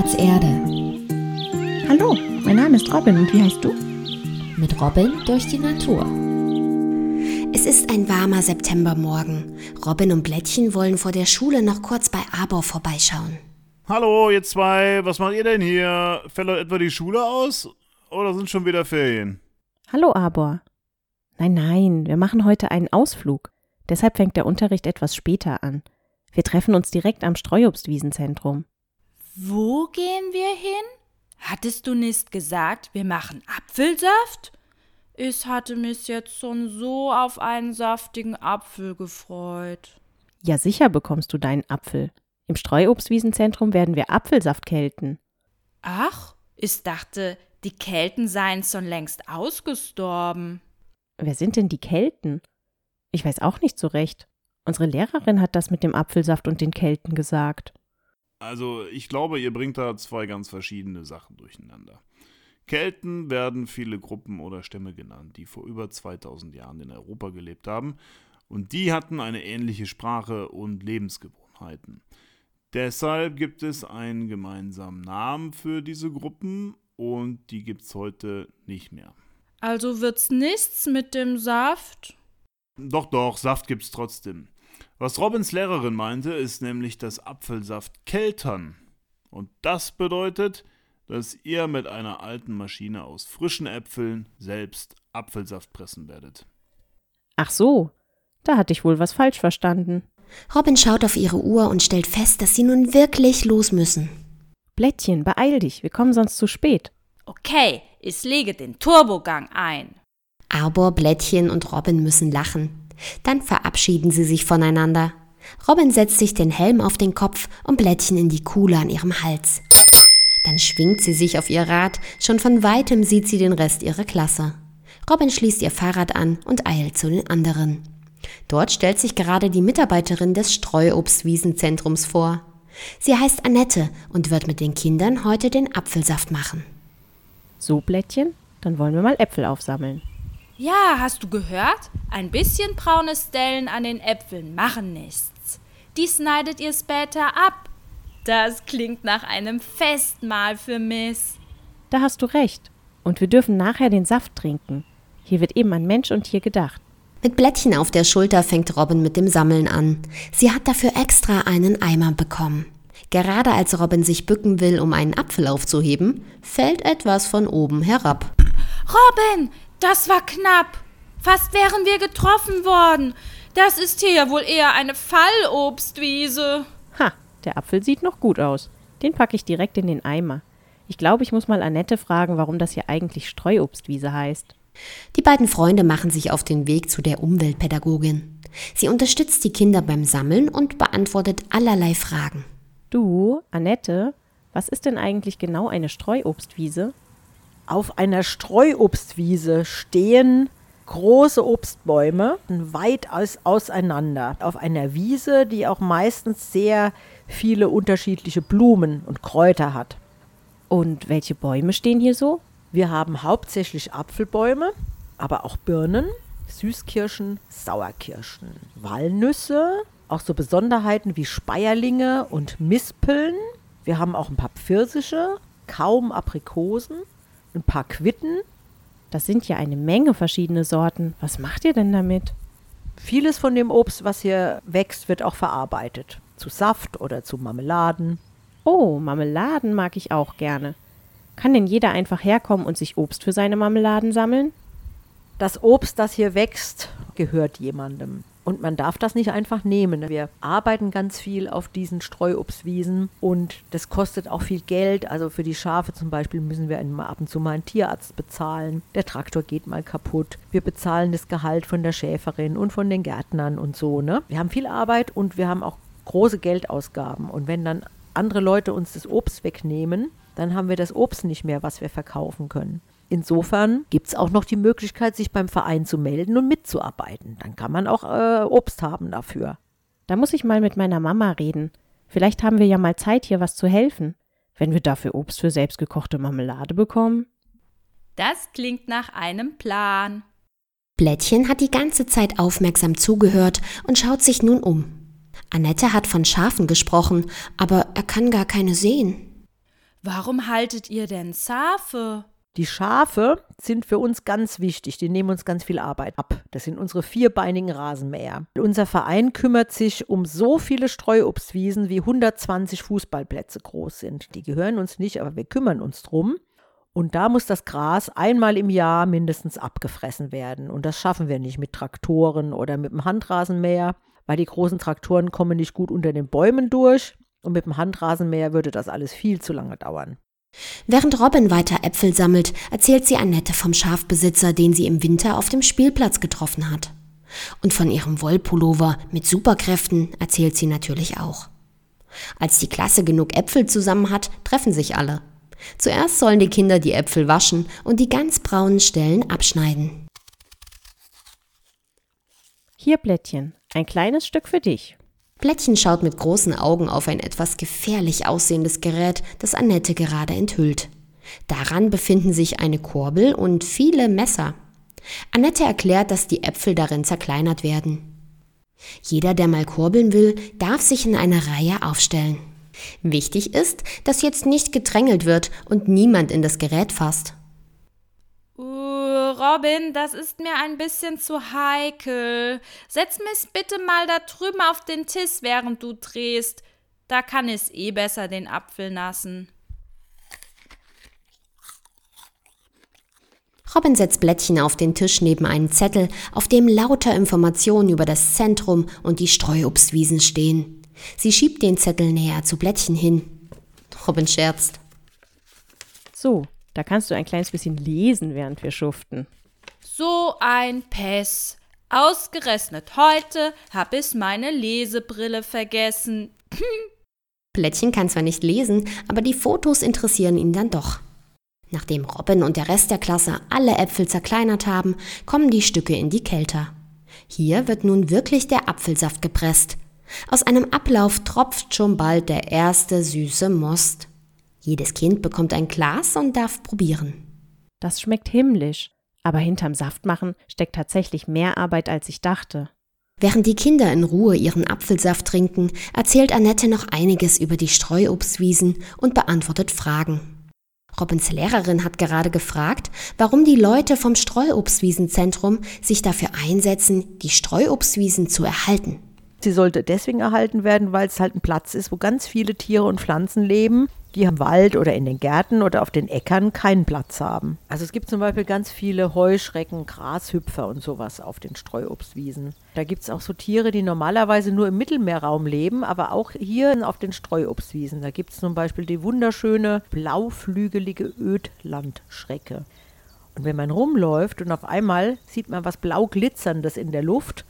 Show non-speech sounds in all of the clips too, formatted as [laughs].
Platz Erde. Hallo, mein Name ist Robin und wie heißt du? Mit Robin durch die Natur. Es ist ein warmer Septembermorgen. Robin und Blättchen wollen vor der Schule noch kurz bei Arbor vorbeischauen. Hallo, ihr zwei, was macht ihr denn hier? Fällt euch etwa die Schule aus? Oder sind schon wieder Ferien? Hallo, Arbor. Nein, nein, wir machen heute einen Ausflug. Deshalb fängt der Unterricht etwas später an. Wir treffen uns direkt am Streuobstwiesenzentrum. Wo gehen wir hin? Hattest du nicht gesagt, wir machen Apfelsaft? Ich hatte mich jetzt schon so auf einen saftigen Apfel gefreut. Ja, sicher bekommst du deinen Apfel. Im Streuobstwiesenzentrum werden wir Apfelsaft kelten. Ach, ich dachte, die Kelten seien schon längst ausgestorben. Wer sind denn die Kelten? Ich weiß auch nicht so recht. Unsere Lehrerin hat das mit dem Apfelsaft und den Kelten gesagt. Also, ich glaube, ihr bringt da zwei ganz verschiedene Sachen durcheinander. Kelten werden viele Gruppen oder Stämme genannt, die vor über 2000 Jahren in Europa gelebt haben, und die hatten eine ähnliche Sprache und Lebensgewohnheiten. Deshalb gibt es einen gemeinsamen Namen für diese Gruppen und die gibt es heute nicht mehr. Also wird's nichts mit dem Saft? Doch, doch, Saft gibt's trotzdem. Was Robins Lehrerin meinte, ist nämlich das Apfelsaft keltern. Und das bedeutet, dass ihr mit einer alten Maschine aus frischen Äpfeln selbst Apfelsaft pressen werdet. Ach so, da hatte ich wohl was falsch verstanden. Robin schaut auf ihre Uhr und stellt fest, dass sie nun wirklich los müssen. Blättchen, beeil dich, wir kommen sonst zu spät. Okay, ich lege den Turbogang ein. Arbor, Blättchen und Robin müssen lachen. Dann verabschieden sie sich voneinander. Robin setzt sich den Helm auf den Kopf und Blättchen in die Kuhle an ihrem Hals. Dann schwingt sie sich auf ihr Rad, schon von weitem sieht sie den Rest ihrer Klasse. Robin schließt ihr Fahrrad an und eilt zu den anderen. Dort stellt sich gerade die Mitarbeiterin des Streuobstwiesenzentrums vor. Sie heißt Annette und wird mit den Kindern heute den Apfelsaft machen. So, Blättchen, dann wollen wir mal Äpfel aufsammeln. Ja, hast du gehört? Ein bisschen braune Stellen an den Äpfeln machen nichts. Die schneidet ihr später ab. Das klingt nach einem Festmahl für Miss. Da hast du recht. Und wir dürfen nachher den Saft trinken. Hier wird eben an Mensch und Tier gedacht. Mit Blättchen auf der Schulter fängt Robin mit dem Sammeln an. Sie hat dafür extra einen Eimer bekommen. Gerade als Robin sich bücken will, um einen Apfel aufzuheben, fällt etwas von oben herab. Robin, das war knapp. Fast wären wir getroffen worden. Das ist hier ja wohl eher eine Fallobstwiese. Ha, der Apfel sieht noch gut aus. Den packe ich direkt in den Eimer. Ich glaube, ich muss mal Annette fragen, warum das hier eigentlich Streuobstwiese heißt. Die beiden Freunde machen sich auf den Weg zu der Umweltpädagogin. Sie unterstützt die Kinder beim Sammeln und beantwortet allerlei Fragen. Du, Annette, was ist denn eigentlich genau eine Streuobstwiese? Auf einer Streuobstwiese stehen große Obstbäume weit aus, auseinander. Auf einer Wiese, die auch meistens sehr viele unterschiedliche Blumen und Kräuter hat. Und welche Bäume stehen hier so? Wir haben hauptsächlich Apfelbäume, aber auch Birnen, Süßkirschen, Sauerkirschen, Walnüsse, auch so Besonderheiten wie Speierlinge und Mispeln. Wir haben auch ein paar Pfirsiche, kaum Aprikosen, ein paar Quitten. Das sind ja eine Menge verschiedene Sorten. Was macht ihr denn damit? Vieles von dem Obst, was hier wächst, wird auch verarbeitet. Zu Saft oder zu Marmeladen. Oh, Marmeladen mag ich auch gerne. Kann denn jeder einfach herkommen und sich Obst für seine Marmeladen sammeln? Das Obst, das hier wächst, gehört jemandem. Und man darf das nicht einfach nehmen. Wir arbeiten ganz viel auf diesen Streuobstwiesen und das kostet auch viel Geld. Also für die Schafe zum Beispiel müssen wir ab und zu mal einen Tierarzt bezahlen. Der Traktor geht mal kaputt. Wir bezahlen das Gehalt von der Schäferin und von den Gärtnern und so. Ne? Wir haben viel Arbeit und wir haben auch große Geldausgaben. Und wenn dann andere Leute uns das Obst wegnehmen, dann haben wir das Obst nicht mehr, was wir verkaufen können. Insofern gibt es auch noch die Möglichkeit, sich beim Verein zu melden und mitzuarbeiten. Dann kann man auch äh, Obst haben dafür. Da muss ich mal mit meiner Mama reden. Vielleicht haben wir ja mal Zeit, hier was zu helfen, wenn wir dafür Obst für selbstgekochte Marmelade bekommen. Das klingt nach einem Plan. Blättchen hat die ganze Zeit aufmerksam zugehört und schaut sich nun um. Annette hat von Schafen gesprochen, aber er kann gar keine sehen. warum haltet ihr denn Schafe? Die Schafe sind für uns ganz wichtig. Die nehmen uns ganz viel Arbeit ab. Das sind unsere vierbeinigen Rasenmäher. Unser Verein kümmert sich um so viele Streuobstwiesen, wie 120 Fußballplätze groß sind. Die gehören uns nicht, aber wir kümmern uns drum. Und da muss das Gras einmal im Jahr mindestens abgefressen werden. Und das schaffen wir nicht mit Traktoren oder mit dem Handrasenmäher, weil die großen Traktoren kommen nicht gut unter den Bäumen durch. Und mit dem Handrasenmäher würde das alles viel zu lange dauern. Während Robin weiter Äpfel sammelt, erzählt sie Annette vom Schafbesitzer, den sie im Winter auf dem Spielplatz getroffen hat. Und von ihrem Wollpullover mit Superkräften erzählt sie natürlich auch. Als die Klasse genug Äpfel zusammen hat, treffen sich alle. Zuerst sollen die Kinder die Äpfel waschen und die ganz braunen Stellen abschneiden. Hier, Blättchen, ein kleines Stück für dich. Blättchen schaut mit großen Augen auf ein etwas gefährlich aussehendes Gerät, das Annette gerade enthüllt. Daran befinden sich eine Kurbel und viele Messer. Annette erklärt, dass die Äpfel darin zerkleinert werden. Jeder, der mal kurbeln will, darf sich in einer Reihe aufstellen. Wichtig ist, dass jetzt nicht gedrängelt wird und niemand in das Gerät fasst. Robin, das ist mir ein bisschen zu heikel. Setz mich bitte mal da drüben auf den Tisch, während du drehst. Da kann es eh besser den Apfel nassen. Robin setzt Blättchen auf den Tisch neben einen Zettel, auf dem lauter Informationen über das Zentrum und die Streuobstwiesen stehen. Sie schiebt den Zettel näher zu Blättchen hin. Robin scherzt. So, da kannst du ein kleines bisschen lesen, während wir schuften. So ein Pess. Ausgerechnet heute hab ich meine Lesebrille vergessen. [laughs] Blättchen kann zwar nicht lesen, aber die Fotos interessieren ihn dann doch. Nachdem Robin und der Rest der Klasse alle Äpfel zerkleinert haben, kommen die Stücke in die Kälter. Hier wird nun wirklich der Apfelsaft gepresst. Aus einem Ablauf tropft schon bald der erste süße Most. Jedes Kind bekommt ein Glas und darf probieren. Das schmeckt himmlisch. Aber hinterm Saftmachen steckt tatsächlich mehr Arbeit, als ich dachte. Während die Kinder in Ruhe ihren Apfelsaft trinken, erzählt Annette noch einiges über die Streuobstwiesen und beantwortet Fragen. Robins Lehrerin hat gerade gefragt, warum die Leute vom Streuobstwiesenzentrum sich dafür einsetzen, die Streuobstwiesen zu erhalten. Sie sollte deswegen erhalten werden, weil es halt ein Platz ist, wo ganz viele Tiere und Pflanzen leben, die im Wald oder in den Gärten oder auf den Äckern keinen Platz haben. Also es gibt zum Beispiel ganz viele Heuschrecken, Grashüpfer und sowas auf den Streuobstwiesen. Da gibt es auch so Tiere, die normalerweise nur im Mittelmeerraum leben, aber auch hier auf den Streuobstwiesen. Da gibt es zum Beispiel die wunderschöne blauflügelige Ödlandschrecke. Und wenn man rumläuft und auf einmal sieht man was blau glitzerndes in der Luft,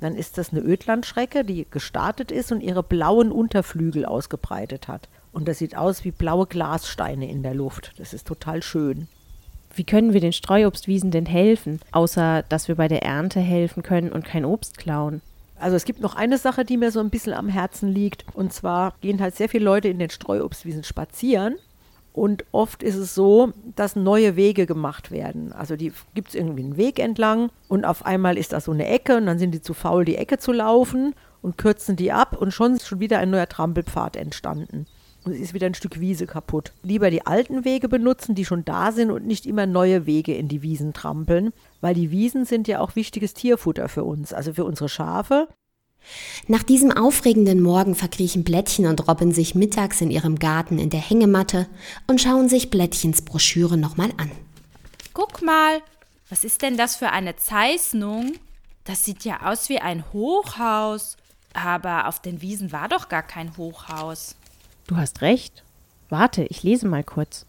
dann ist das eine Ödlandschrecke, die gestartet ist und ihre blauen Unterflügel ausgebreitet hat. Und das sieht aus wie blaue Glassteine in der Luft. Das ist total schön. Wie können wir den Streuobstwiesen denn helfen, außer dass wir bei der Ernte helfen können und kein Obst klauen? Also es gibt noch eine Sache, die mir so ein bisschen am Herzen liegt. Und zwar gehen halt sehr viele Leute in den Streuobstwiesen spazieren. Und oft ist es so, dass neue Wege gemacht werden. Also die gibt es irgendwie einen Weg entlang und auf einmal ist da so eine Ecke und dann sind die zu faul, die Ecke zu laufen und kürzen die ab und schon ist schon wieder ein neuer Trampelpfad entstanden. Und es ist wieder ein Stück Wiese kaputt. Lieber die alten Wege benutzen, die schon da sind und nicht immer neue Wege in die Wiesen trampeln, weil die Wiesen sind ja auch wichtiges Tierfutter für uns, also für unsere Schafe, nach diesem aufregenden Morgen verkriechen Blättchen und Robin sich mittags in ihrem Garten in der Hängematte und schauen sich Blättchens Broschüre nochmal an. Guck mal, was ist denn das für eine Zeichnung? Das sieht ja aus wie ein Hochhaus. Aber auf den Wiesen war doch gar kein Hochhaus. Du hast recht. Warte, ich lese mal kurz.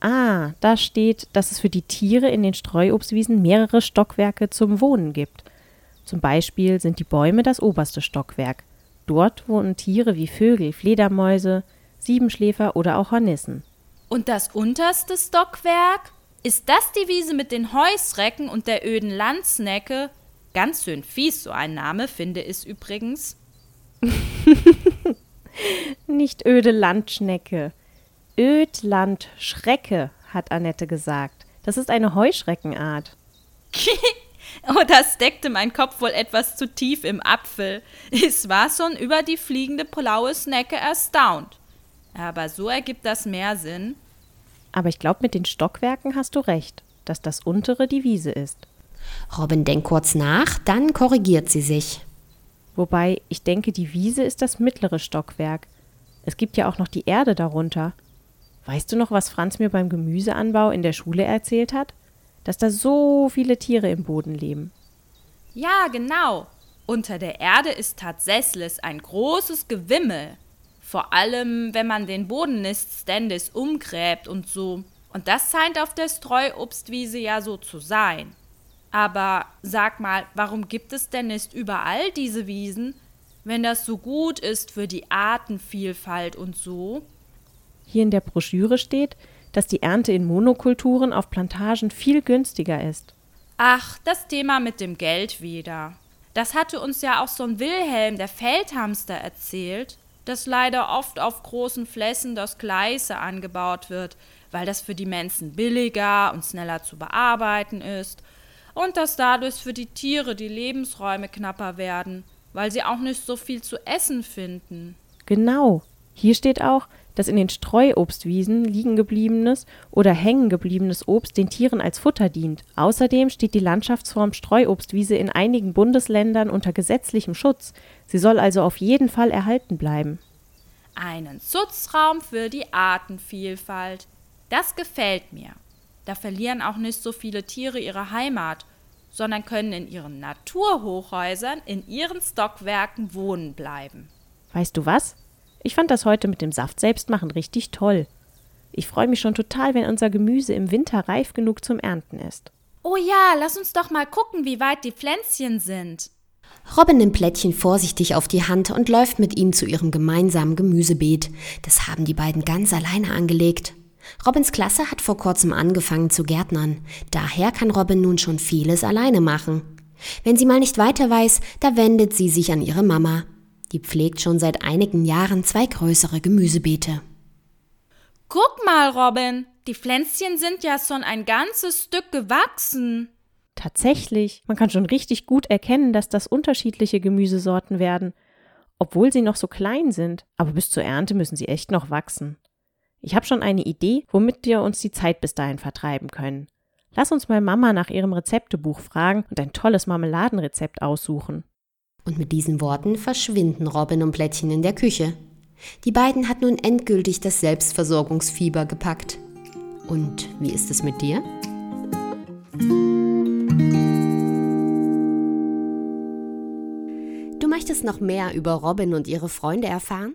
Ah, da steht, dass es für die Tiere in den Streuobstwiesen mehrere Stockwerke zum Wohnen gibt. Zum Beispiel sind die Bäume das oberste Stockwerk. Dort wohnen Tiere wie Vögel, Fledermäuse, Siebenschläfer oder auch Hornissen. Und das unterste Stockwerk? Ist das die Wiese mit den Heusrecken und der öden Landsnecke? Ganz schön fies, so ein Name, finde ich übrigens. [laughs] Nicht öde Landschnecke. Ödlandschrecke, hat Annette gesagt. Das ist eine Heuschreckenart. [laughs] Oh, das deckte mein Kopf wohl etwas zu tief im Apfel. Ich war schon über die fliegende blaue Snecke erstaunt. Aber so ergibt das mehr Sinn. Aber ich glaube, mit den Stockwerken hast du recht, dass das untere die Wiese ist. Robin denkt kurz nach, dann korrigiert sie sich. Wobei ich denke, die Wiese ist das mittlere Stockwerk. Es gibt ja auch noch die Erde darunter. Weißt du noch, was Franz mir beim Gemüseanbau in der Schule erzählt hat? Dass da so viele Tiere im Boden leben. Ja, genau. Unter der Erde ist tatsächlich ein großes Gewimmel. Vor allem, wenn man den Boden nicht ständig umgräbt und so. Und das scheint auf der Streuobstwiese ja so zu sein. Aber sag mal, warum gibt es denn nicht überall diese Wiesen, wenn das so gut ist für die Artenvielfalt und so? Hier in der Broschüre steht, dass die Ernte in Monokulturen auf Plantagen viel günstiger ist. Ach, das Thema mit dem Geld wieder. Das hatte uns ja auch so ein Wilhelm, der Feldhamster, erzählt, dass leider oft auf großen Flächen das Gleiche angebaut wird, weil das für die Menschen billiger und schneller zu bearbeiten ist und dass dadurch für die Tiere die Lebensräume knapper werden, weil sie auch nicht so viel zu essen finden. Genau. Hier steht auch, dass in den Streuobstwiesen liegen gebliebenes oder hängen gebliebenes Obst den Tieren als Futter dient. Außerdem steht die Landschaftsform Streuobstwiese in einigen Bundesländern unter gesetzlichem Schutz. Sie soll also auf jeden Fall erhalten bleiben. Einen Schutzraum für die Artenvielfalt. Das gefällt mir. Da verlieren auch nicht so viele Tiere ihre Heimat, sondern können in ihren Naturhochhäusern in ihren Stockwerken wohnen bleiben. Weißt du was? Ich fand das heute mit dem Saft selbstmachen richtig toll. Ich freue mich schon total, wenn unser Gemüse im Winter reif genug zum Ernten ist. Oh ja, lass uns doch mal gucken, wie weit die Pflänzchen sind. Robin nimmt Plättchen vorsichtig auf die Hand und läuft mit ihm zu ihrem gemeinsamen Gemüsebeet. Das haben die beiden ganz alleine angelegt. Robins Klasse hat vor kurzem angefangen zu gärtnern. Daher kann Robin nun schon vieles alleine machen. Wenn sie mal nicht weiter weiß, da wendet sie sich an ihre Mama. Die pflegt schon seit einigen Jahren zwei größere Gemüsebeete. Guck mal, Robin, die Pflänzchen sind ja schon ein ganzes Stück gewachsen. Tatsächlich, man kann schon richtig gut erkennen, dass das unterschiedliche Gemüsesorten werden, obwohl sie noch so klein sind, aber bis zur Ernte müssen sie echt noch wachsen. Ich habe schon eine Idee, womit wir uns die Zeit bis dahin vertreiben können. Lass uns mal Mama nach ihrem Rezeptebuch fragen und ein tolles Marmeladenrezept aussuchen. Und mit diesen Worten verschwinden Robin und Plättchen in der Küche. Die beiden hat nun endgültig das Selbstversorgungsfieber gepackt. Und wie ist es mit dir? Du möchtest noch mehr über Robin und ihre Freunde erfahren?